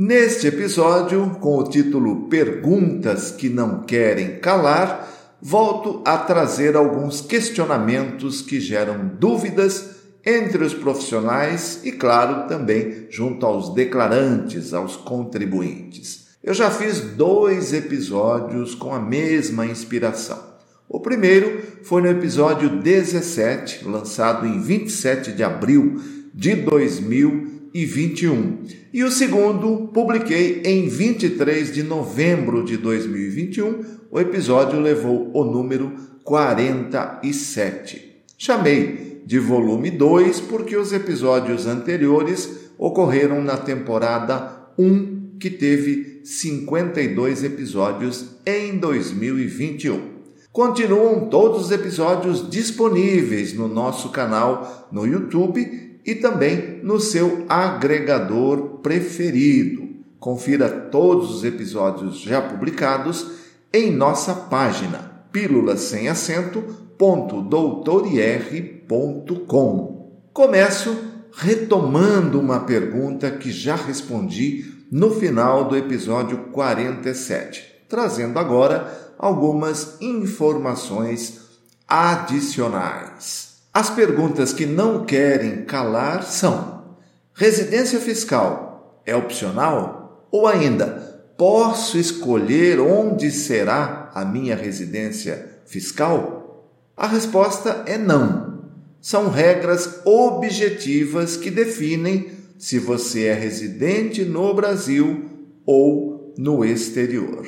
Neste episódio, com o título Perguntas que não querem calar, volto a trazer alguns questionamentos que geram dúvidas entre os profissionais e, claro, também junto aos declarantes, aos contribuintes. Eu já fiz dois episódios com a mesma inspiração. O primeiro foi no episódio 17, lançado em 27 de abril de 2000 2021. E o segundo publiquei em 23 de novembro de 2021. O episódio levou o número 47. Chamei de volume 2 porque os episódios anteriores ocorreram na temporada 1, que teve 52 episódios em 2021. Continuam todos os episódios disponíveis no nosso canal no YouTube e também no seu agregador preferido. Confira todos os episódios já publicados em nossa página pílulas sem Começo retomando uma pergunta que já respondi no final do episódio 47, trazendo agora algumas informações adicionais. As perguntas que não querem calar são: residência fiscal é opcional? Ou ainda, posso escolher onde será a minha residência fiscal? A resposta é não. São regras objetivas que definem se você é residente no Brasil ou no exterior.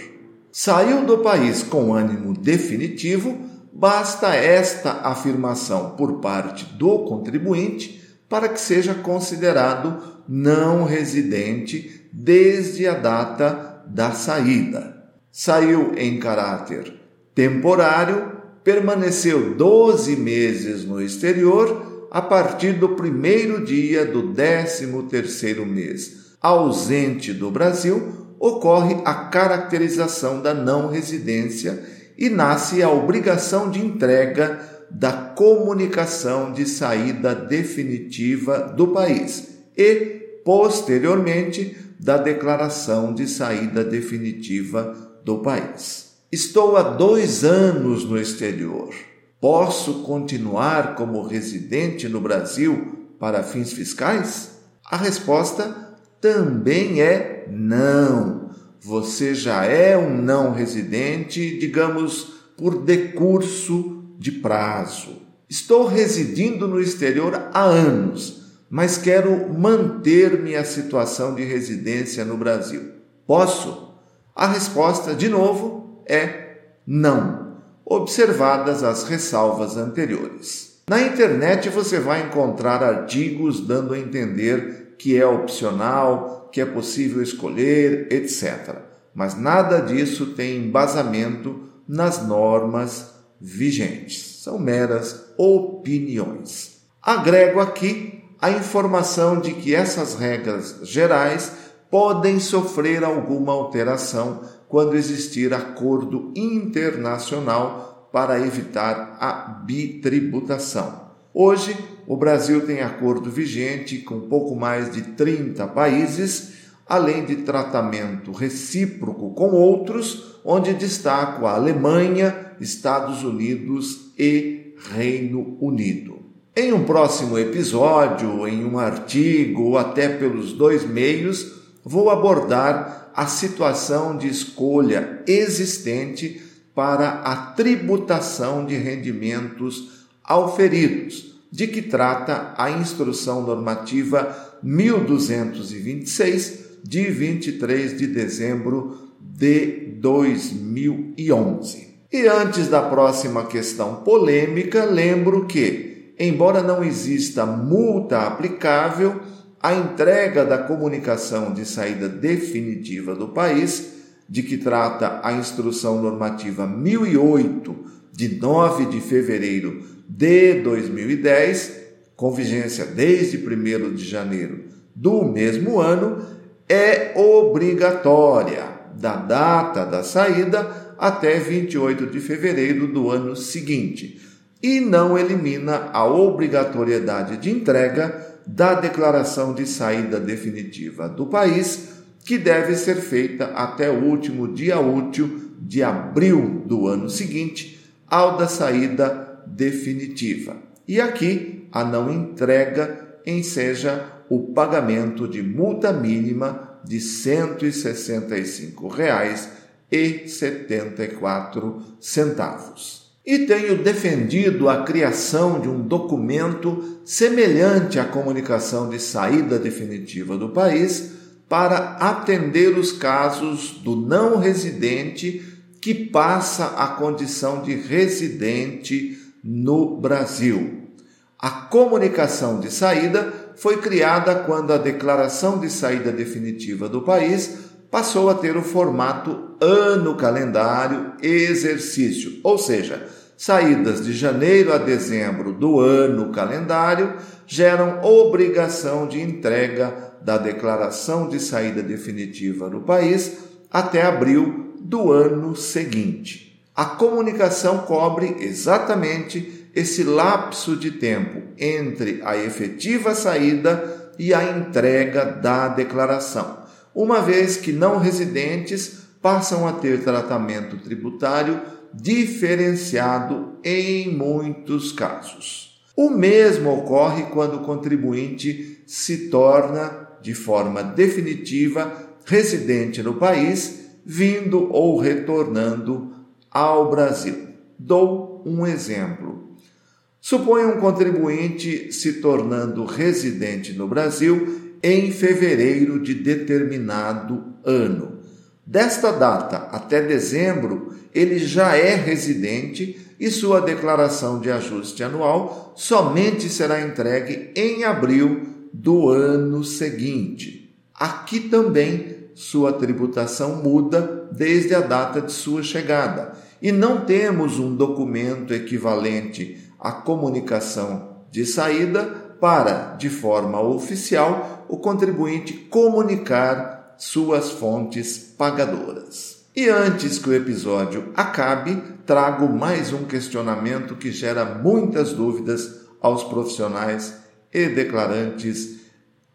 Saiu do país com ânimo definitivo Basta esta afirmação por parte do contribuinte para que seja considerado não residente desde a data da saída. Saiu em caráter temporário, permaneceu 12 meses no exterior a partir do primeiro dia do 13 terceiro mês. Ausente do Brasil, ocorre a caracterização da não residência e nasce a obrigação de entrega da comunicação de saída definitiva do país e, posteriormente, da declaração de saída definitiva do país. Estou há dois anos no exterior. Posso continuar como residente no Brasil para fins fiscais? A resposta também é não você já é um não residente, digamos, por decurso de prazo. Estou residindo no exterior há anos, mas quero manter minha situação de residência no Brasil. Posso? A resposta, de novo, é não, observadas as ressalvas anteriores. Na internet você vai encontrar artigos dando a entender que é opcional, que é possível escolher, etc. Mas nada disso tem embasamento nas normas vigentes. São meras opiniões. Agrego aqui a informação de que essas regras gerais podem sofrer alguma alteração quando existir acordo internacional para evitar a bitributação. Hoje, o Brasil tem acordo vigente com pouco mais de 30 países, além de tratamento recíproco com outros, onde destaco a Alemanha, Estados Unidos e Reino Unido. Em um próximo episódio, em um artigo ou até pelos dois meios, vou abordar a situação de escolha existente para a tributação de rendimentos auferidos de que trata a Instrução Normativa 1226, de 23 de dezembro de 2011. E antes da próxima questão polêmica, lembro que, embora não exista multa aplicável, a entrega da comunicação de saída definitiva do país de que trata a Instrução Normativa 1008, de 9 de fevereiro de 2010, com vigência desde 1 de janeiro do mesmo ano, é obrigatória da data da saída até 28 de fevereiro do ano seguinte e não elimina a obrigatoriedade de entrega da declaração de saída definitiva do país, que deve ser feita até o último dia útil de abril do ano seguinte ao da saída definitiva. E aqui a não entrega enseja o pagamento de multa mínima de R$ 165,74 e tenho defendido a criação de um documento semelhante à comunicação de saída definitiva do país para atender os casos do não residente que passa a condição de residente no Brasil. A comunicação de saída foi criada quando a declaração de saída definitiva do país passou a ter o formato ano calendário exercício, ou seja, saídas de janeiro a dezembro do ano calendário geram obrigação de entrega da declaração de saída definitiva no país até abril do ano seguinte. A comunicação cobre exatamente esse lapso de tempo entre a efetiva saída e a entrega da declaração, uma vez que não residentes passam a ter tratamento tributário diferenciado em muitos casos. O mesmo ocorre quando o contribuinte se torna, de forma definitiva, residente no país, vindo ou retornando ao Brasil. Dou um exemplo. Suponha um contribuinte se tornando residente no Brasil em fevereiro de determinado ano. Desta data até dezembro, ele já é residente e sua declaração de ajuste anual somente será entregue em abril do ano seguinte. Aqui também sua tributação muda desde a data de sua chegada e não temos um documento equivalente à comunicação de saída para, de forma oficial, o contribuinte comunicar suas fontes pagadoras. E antes que o episódio acabe, trago mais um questionamento que gera muitas dúvidas aos profissionais e declarantes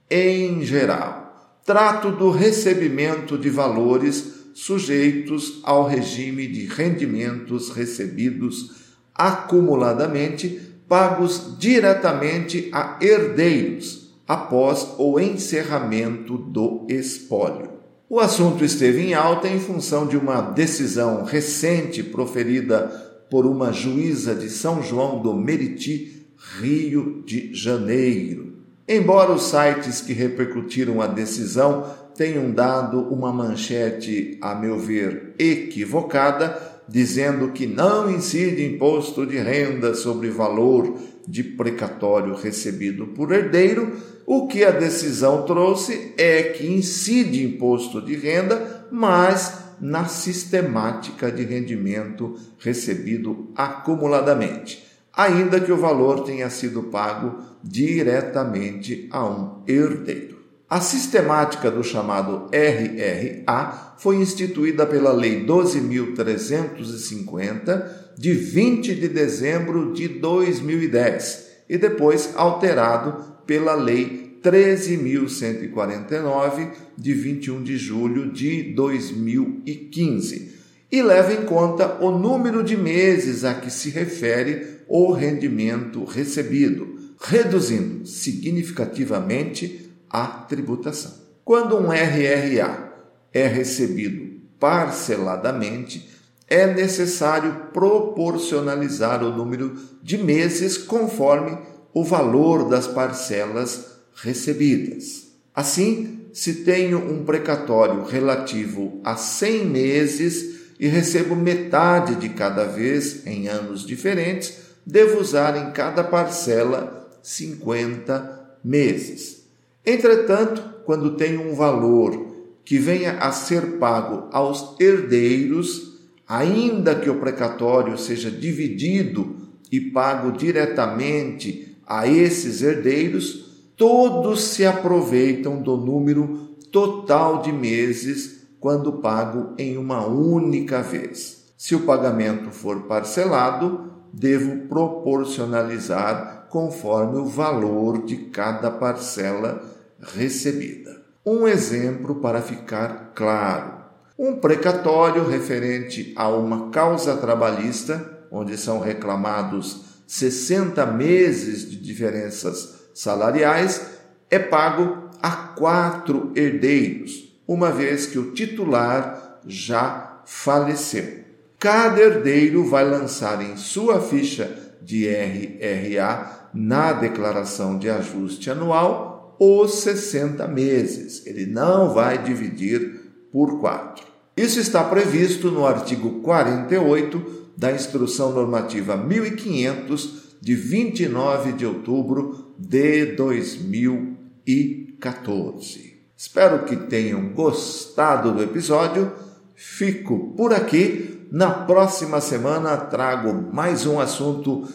em geral. Trato do recebimento de valores sujeitos ao regime de rendimentos recebidos acumuladamente pagos diretamente a herdeiros após o encerramento do espólio. O assunto esteve em alta em função de uma decisão recente proferida por uma juíza de São João do Meriti, Rio de Janeiro. Embora os sites que repercutiram a decisão tenham dado uma manchete, a meu ver, equivocada, dizendo que não incide imposto de renda sobre valor de precatório recebido por herdeiro, o que a decisão trouxe é que incide imposto de renda, mas na sistemática de rendimento recebido acumuladamente, ainda que o valor tenha sido pago diretamente a um herdeiro. A sistemática do chamado RRA foi instituída pela Lei 12.350, de 20 de dezembro de 2010, e depois alterado pela Lei 13.149, de 21 de julho de 2015, e leva em conta o número de meses a que se refere o rendimento recebido, reduzindo significativamente a tributação. Quando um RRA é recebido parceladamente, é necessário proporcionalizar o número de meses conforme o valor das parcelas recebidas. Assim, se tenho um precatório relativo a 100 meses e recebo metade de cada vez em anos diferentes, devo usar em cada parcela 50 meses. Entretanto, quando tenho um valor que venha a ser pago aos herdeiros, ainda que o precatório seja dividido e pago diretamente a esses herdeiros, todos se aproveitam do número total de meses quando pago em uma única vez. Se o pagamento for parcelado, devo proporcionalizar conforme o valor de cada parcela recebida. Um exemplo para ficar claro: um precatório referente a uma causa trabalhista, onde são reclamados 60 meses de diferenças salariais, é pago a quatro herdeiros, uma vez que o titular já faleceu. Cada herdeiro vai lançar em sua ficha de RRA na declaração de ajuste anual os 60 meses. Ele não vai dividir por quatro. Isso está previsto no artigo 48 da Instrução Normativa 1500 de 29 de outubro de 2014. Espero que tenham gostado do episódio. Fico por aqui. Na próxima semana trago mais um assunto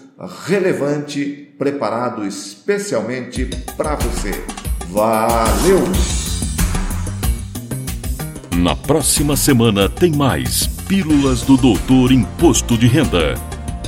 relevante preparado especialmente para você. Valeu! Na próxima semana tem mais Pílulas do Doutor Imposto de Renda.